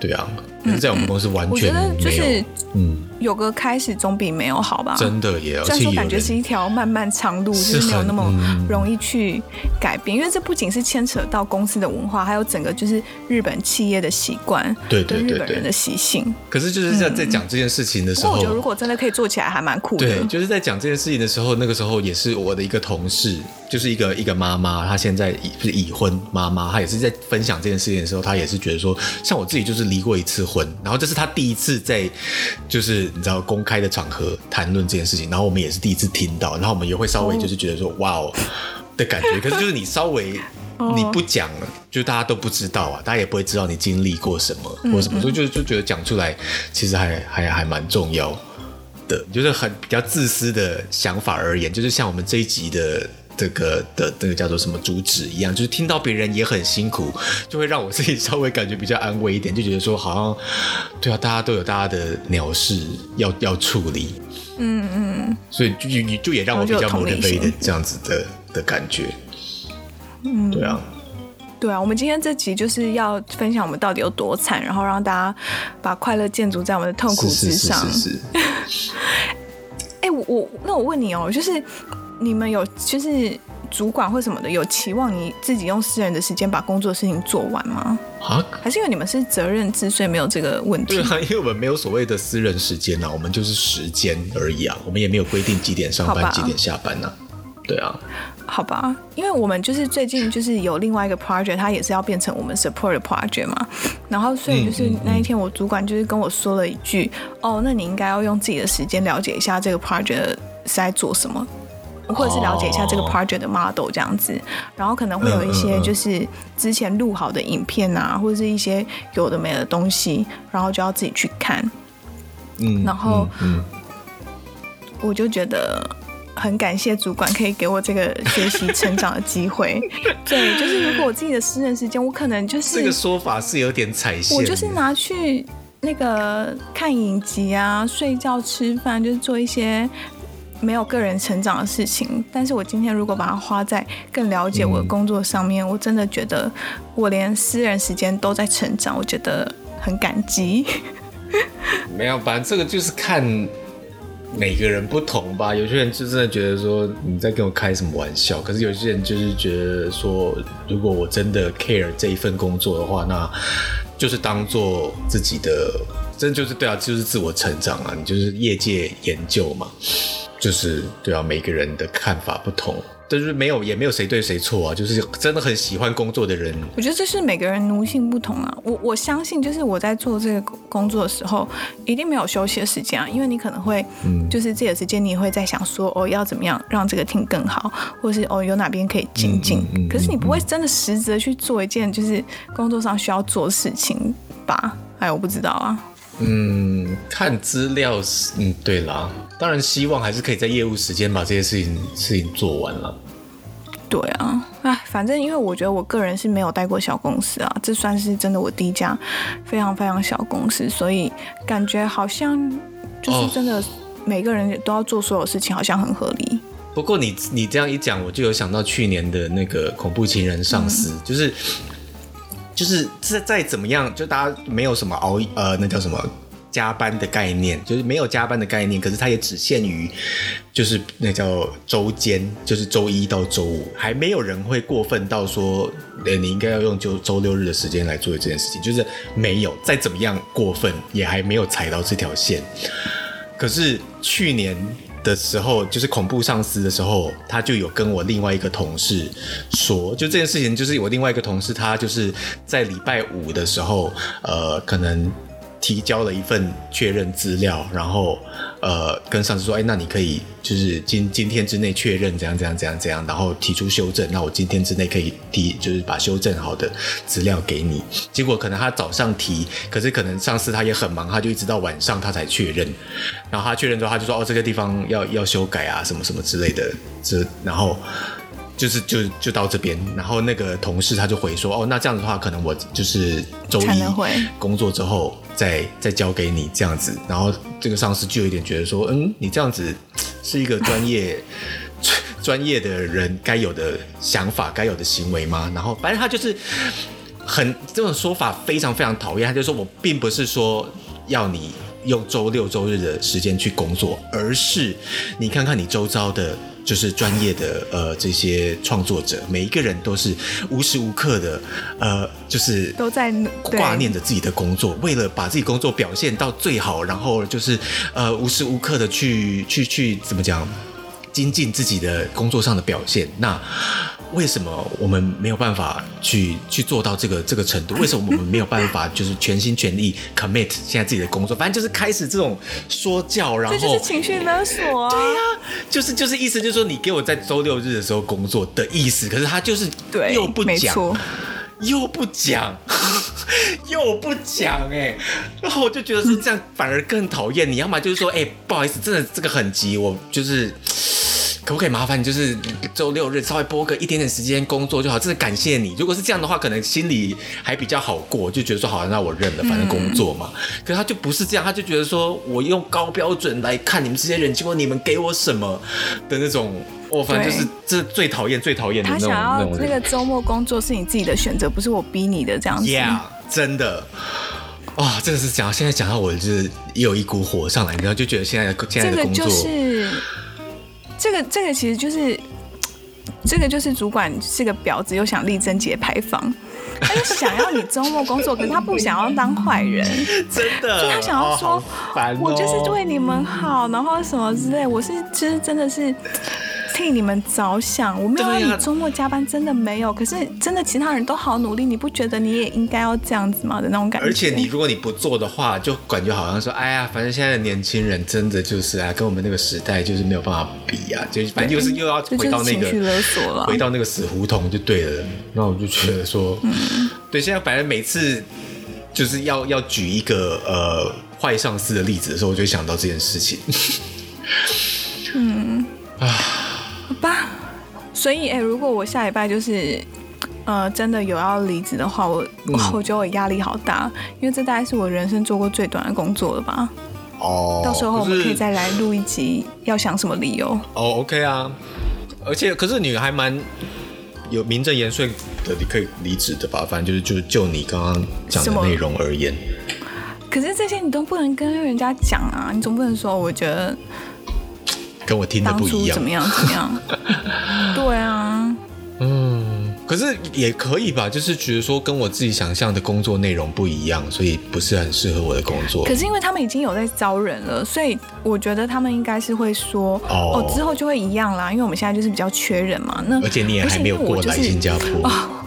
对啊，但是在我们公司完全没有，就是、嗯。有个开始总比没有好吧？真的耶！虽然说感觉是一条漫漫长路，是就是没有那么容易去改变，因为这不仅是牵扯到公司的文化，还有整个就是日本企业的习惯，对对对，日本人的习性。可是就是在在讲这件事情的时候，嗯、我觉得如果真的可以做起来，还蛮酷的。对，就是在讲这件事情的时候，那个时候也是我的一个同事，就是一个一个妈妈，她现在已是已婚妈妈，她也是在分享这件事情的时候，她也是觉得说，像我自己就是离过一次婚，然后这是她第一次在就是你知道公开的。场合谈论这件事情，然后我们也是第一次听到，然后我们也会稍微就是觉得说、oh. 哇哦的感觉，可是就是你稍微你不讲，就大家都不知道啊，大家也不会知道你经历过什么或什么，所以就就觉得讲出来其实还还还蛮重要的，就是很比较自私的想法而言，就是像我们这一集的。这个的这个叫做什么主旨一样，就是听到别人也很辛苦，就会让我自己稍微感觉比较安慰一点，就觉得说好像对啊，大家都有大家的鸟事要 要处理，嗯嗯，所以就就就也让我比较 motivated 这样子的的感觉，嗯，对啊，对啊，我们今天这集就是要分享我们到底有多惨，然后让大家把快乐建筑在我们的痛苦之上。是是是。哎，我我那我问你哦，就是。你们有就是主管或什么的有期望你自己用私人的时间把工作的事情做完吗？啊？还是因为你们是责任制，所以没有这个问题？对啊，因为我们没有所谓的私人时间啊，我们就是时间而已啊，我们也没有规定几点上班几点下班啊。对啊，好吧，因为我们就是最近就是有另外一个 project，它也是要变成我们 support 的 project 嘛，然后所以就是那一天我主管就是跟我说了一句，嗯嗯嗯、哦，那你应该要用自己的时间了解一下这个 project 是在做什么。或者是了解一下这个 project 的 model 这样子，然后可能会有一些就是之前录好的影片啊，或者是一些有的没的东西，然后就要自己去看。嗯，然后我就觉得很感谢主管可以给我这个学习成长的机会。对，就是如果我自己的私人时间，我可能就是这个说法是有点踩线，我就是拿去那个看影集啊、睡觉、吃饭，就是做一些。没有个人成长的事情，但是我今天如果把它花在更了解我的工作上面，我真的觉得我连私人时间都在成长，我觉得很感激。没有，反正这个就是看每个人不同吧。有些人就真的觉得说你在跟我开什么玩笑，可是有些人就是觉得说，如果我真的 care 这一份工作的话，那就是当做自己的，真就是对啊，就是自我成长啊，你就是业界研究嘛。就是对啊，每个人的看法不同，但是没有也没有谁对谁错啊。就是真的很喜欢工作的人，我觉得这是每个人奴性不同啊。我我相信，就是我在做这个工作的时候，一定没有休息的时间啊。因为你可能会，嗯，就是自己的时间，你也会在想说，哦，要怎么样让这个 team 更好，或者是哦，有哪边可以精进。可是你不会真的实质的去做一件就是工作上需要做的事情吧？哎，我不知道啊。嗯，看资料是，嗯，对啦，当然希望还是可以在业务时间把这些事情事情做完了。对啊，哎，反正因为我觉得我个人是没有待过小公司啊，这算是真的我第一家非常非常小公司，所以感觉好像就是真的每个人都要做所有事情，好像很合理。不过你你这样一讲，我就有想到去年的那个恐怖情人上司，嗯、就是。就是再再怎么样，就大家没有什么熬呃，那叫什么加班的概念，就是没有加班的概念。可是它也只限于，就是那叫周间，就是周一到周五，还没有人会过分到说，呃，你应该要用就周六日的时间来做这件事情。就是没有，再怎么样过分，也还没有踩到这条线。可是去年。的时候，就是恐怖上司的时候，他就有跟我另外一个同事说，就这件事情，就是我另外一个同事，他就是在礼拜五的时候，呃，可能。提交了一份确认资料，然后呃跟上司说，哎，那你可以就是今今天之内确认怎样怎样怎样怎样，然后提出修正，那我今天之内可以提，就是把修正好的资料给你。结果可能他早上提，可是可能上司他也很忙，他就一直到晚上他才确认。然后他确认之后，他就说，哦，这个地方要要修改啊，什么什么之类的，这然后。就是就就到这边，然后那个同事他就回说，哦，那这样子的话，可能我就是周一工作之后再再交给你这样子。然后这个上司就有点觉得说，嗯，你这样子是一个专业 专业的人该有的想法，该有的行为吗？然后反正他就是很这种说法非常非常讨厌，他就说我并不是说要你。用周六周日的时间去工作，而是你看看你周遭的。就是专业的呃这些创作者，每一个人都是无时无刻的呃，就是都在挂念着自己的工作，为了把自己工作表现到最好，然后就是呃无时无刻的去去去怎么讲，精进自己的工作上的表现。那为什么我们没有办法去去做到这个这个程度？为什么我们没有办法就是全心全意 commit 现在自己的工作？反正就是开始这种说教，然后这就是情绪勒索啊！对呀、啊，就是就是意思就是说你给我在周六日的时候工作的意思，可是他就是对又不讲，又不讲，又不讲，哎，然后我就觉得是这样反而更讨厌。你要么就是说，哎，不好意思，真的这个很急，我就是。可不可以麻烦你，就是周六日稍微拨个一点点时间工作就好，真的感谢你。如果是这样的话，可能心里还比较好过，就觉得说好，那我认了，反正工作嘛。嗯、可是他就不是这样，他就觉得说我用高标准来看你们这些人，结果你们给我什么的那种，我、哦、反正就是这最讨厌、最讨厌的那种。他想要那个周末工作是你自己的选择，不是我逼你的这样子。Yeah，真的。哇，真的是讲，现在讲到我就是也有一股火上来，然后就觉得现在现在的工作。就是这个这个其实就是，这个就是主管是个婊子，又想力争节牌坊，他就想要你周末工作，可是他不想要当坏人，真的，就他想要说，哦、我就是为你们好，然后什么之类，我是其实真的是。替你们着想，我没有让你周末加班，真的没有。可是真的，其他人都好努力，你不觉得你也应该要这样子吗？的那种感觉。而且你如果你不做的话，就感觉好像说，哎呀，反正现在的年轻人真的就是啊，跟我们那个时代就是没有办法比啊，就反正又是又要回到那个回到那个死胡同就对了。那我就觉得说，嗯、对，现在反正每次就是要要举一个呃坏上司的例子的时候，我就想到这件事情。嗯啊。吧，所以哎、欸，如果我下礼拜就是，呃，真的有要离职的话，我、嗯、我觉得我压力好大，因为这大概是我人生做过最短的工作了吧。哦，到时候我们可以再来录一集，要想什么理由？哦，OK 啊，而且可是你还蛮有名正言顺的，你可以离职的吧？反正就是就就你刚刚讲的内容而言。可是这些你都不能跟人家讲啊，你总不能说我觉得。跟我听的不一样，怎么样？怎么样？对啊，嗯，可是也可以吧，就是觉得说跟我自己想象的工作内容不一样，所以不是很适合我的工作。可是因为他们已经有在招人了，所以我觉得他们应该是会说哦，哦，之后就会一样啦，因为我们现在就是比较缺人嘛。那而且你也还没有过来新加坡。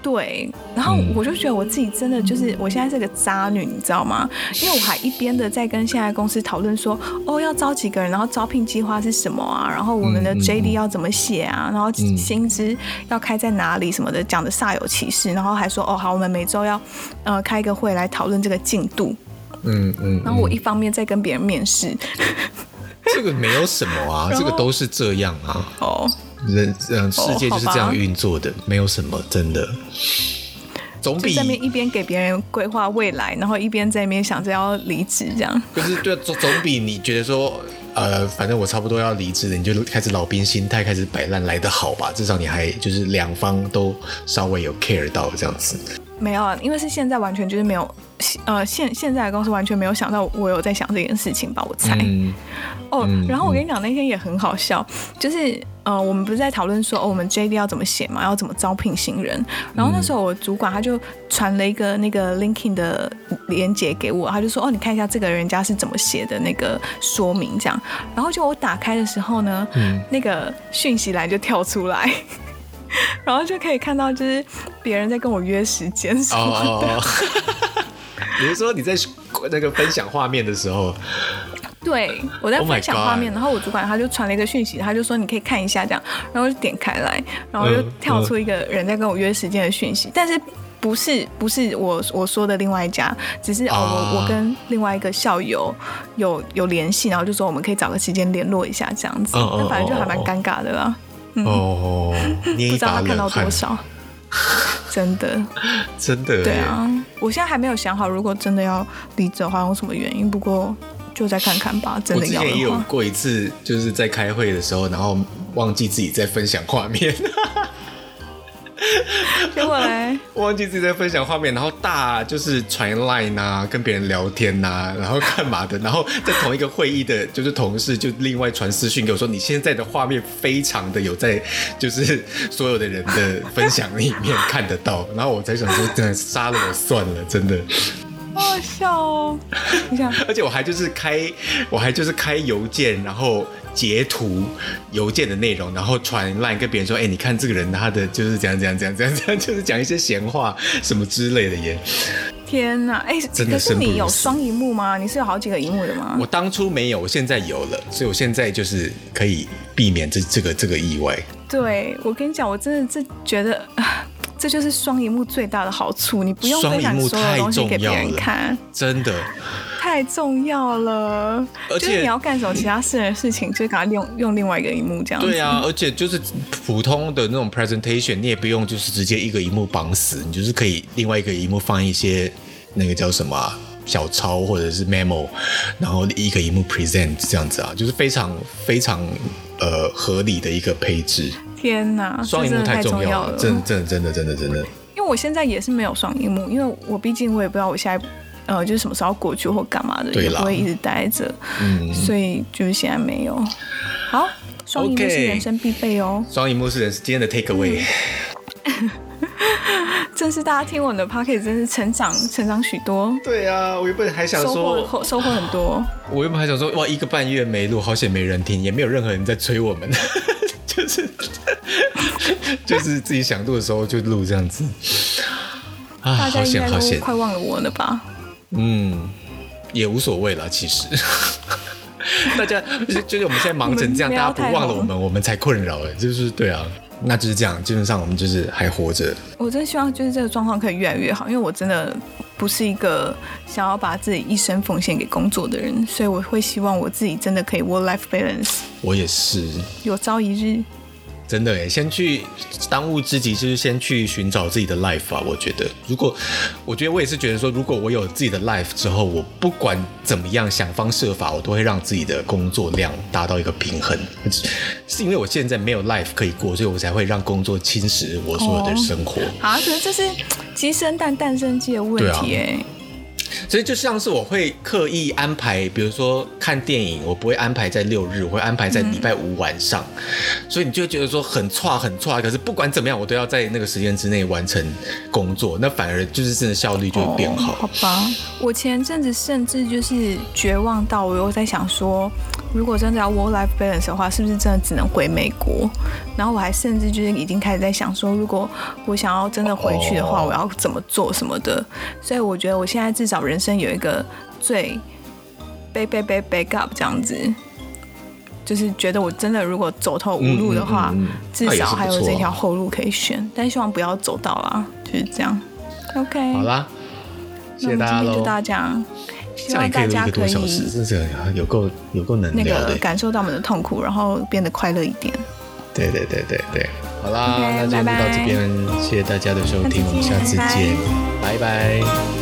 对，然后我就觉得我自己真的就是我现在是个渣女，你知道吗？因为我还一边的在跟现在公司讨论说，哦，要招几个人，然后招聘计划是什么啊？然后我们的 JD 要怎么写啊？然后薪资要开在哪里什么的，讲的煞有其事。然后还说，哦，好，我们每周要呃开一个会来讨论这个进度。嗯嗯。然后我一方面在跟别人面试，这个没有什么啊，这个都是这样啊。哦。人嗯，世界就是这样运作的，哦、没有什么真的。总比在那边一边给别人规划未来，然后一边在那边想着要离职这样。可是对，总总比你觉得说，呃，反正我差不多要离职了，你就开始老兵心态开始摆烂来的好吧？至少你还就是两方都稍微有 care 到这样子。没有啊，因为是现在完全就是没有，呃，现现在的公司完全没有想到我有在想这件事情吧？我猜。嗯、哦，嗯、然后我跟你讲，那天也很好笑，就是呃，我们不是在讨论说，哦，我们 JD 要怎么写嘛，要怎么招聘新人。然后那时候我主管他就传了一个那个 LinkedIn 的链接给我，他就说，哦，你看一下这个人家是怎么写的那个说明这样。然后就我打开的时候呢，嗯、那个讯息栏就跳出来。然后就可以看到，就是别人在跟我约时间什么的。比如说你在那个分享画面的时候，对，我在分享画面，然后我主管他就传了一个讯息，他就说你可以看一下这样，然后就点开来，然后就跳出一个人在跟我约时间的讯息，嗯嗯、但是不是不是我我说的另外一家，只是哦我我跟另外一个校友有有联系，然后就说我们可以找个时间联络一下这样子，那、嗯、反正就还蛮尴尬的啦。嗯。哦，不知道他看到多少，真的，真的，对啊，我现在还没有想好，如果真的要离职的话，有什么原因？不过就再看看吧。真的要的，我之前也有过一次，就是在开会的时候，然后忘记自己在分享画面，结果嘞，忘记自己在分享画面，然后大就是传 line 啊，跟别人聊天呐、啊，然后干嘛的，然后在同一个会议的，就是同事就另外传私讯给我说，你现在的画面非常的有在，就是所有的人的分享里面看得到，然后我才想说，真的杀了我算了，真的。好好笑哦！你想，而且我还就是开，我还就是开邮件，然后截图邮件的内容，然后传 line 跟别人说，哎、欸，你看这个人他的就是怎样怎样怎样怎样怎样，就是讲一些闲话什么之类的耶。天哪，哎、欸，可是你有双荧幕吗？你是有好几个荧幕的吗？我当初没有，我现在有了，所以我现在就是可以避免这这个这个意外。对，我跟你讲，我真的是觉得。这就是双荧幕最大的好处，你不用分享所有东西给别人看，真的太重要了。而且就是你要干什么其他私人事情，就赶快用用另外一个荧幕这样子。对啊，而且就是普通的那种 presentation，你也不用就是直接一个荧幕绑死，你就是可以另外一个荧幕放一些那个叫什么、啊、小抄或者是 memo，然后一个萤幕 present 这样子啊，就是非常非常呃合理的一个配置。天哪，双荧幕太重要了，真的真的真的真的真的。因为我现在也是没有双荧幕，因为我毕竟我也不知道我现在呃就是什么时候过去或干嘛的，也不会一直待着，嗯，所以就是现在没有。好，双荧幕是人生必备哦。双荧幕是人今天的 take away。真是大家听我的 podcast 真是成长成长许多。对啊，我原本还想说收获收获很多。我原本还想说哇，一个半月没录，好险没人听，也没有任何人在催我们。就是 就是自己想录的时候就录这样子。啊，大家应该都快忘了我了吧？嗯，也无所谓了，其实。大家就是我们现在忙成这样，大家不忘了我们，我们才困扰哎，就是对啊，那就是这样，基本上我们就是还活着。我真希望就是这个状况可以越来越好，因为我真的不是一个想要把自己一生奉献给工作的人，所以我会希望我自己真的可以 work life balance。我也是，有朝一日。真的诶，先去当务之急就是先去寻找自己的 life 啊！我觉得，如果我觉得我也是觉得说，如果我有自己的 life 之后，我不管怎么样想方设法，我都会让自己的工作量达到一个平衡。是因为我现在没有 life 可以过，所以我才会让工作侵蚀我所有的生活。哦、好，可是这是鸡生蛋，蛋生鸡的问题诶。所以就像是我会刻意安排，比如说看电影，我不会安排在六日，我会安排在礼拜五晚上。所以你就觉得说很差很差，可是不管怎么样，我都要在那个时间之内完成工作，那反而就是真的效率就会变好。好吧，我前阵子甚至就是绝望到我又在想说，如果真的要 work life balance 的话，是不是真的只能回美国？然后我还甚至就是已经开始在想说，如果我想要真的回去的话，我要怎么做什么的。哦、所以我觉得我现在至少人生有一个最 back back back back up 这样子，就是觉得我真的如果走投无路的话，嗯嗯嗯、至少还有这条后路可以选。但希望不要走到啦，就是这样。OK，好啦，谢谢大家喽。就大家。希望大家可以，这是有够有够能聊的，那个感受到我们的痛苦，然后变得快乐一点。对对对对对，好啦，okay, 那就到这边，谢谢大家的收听，我们下次见，拜拜。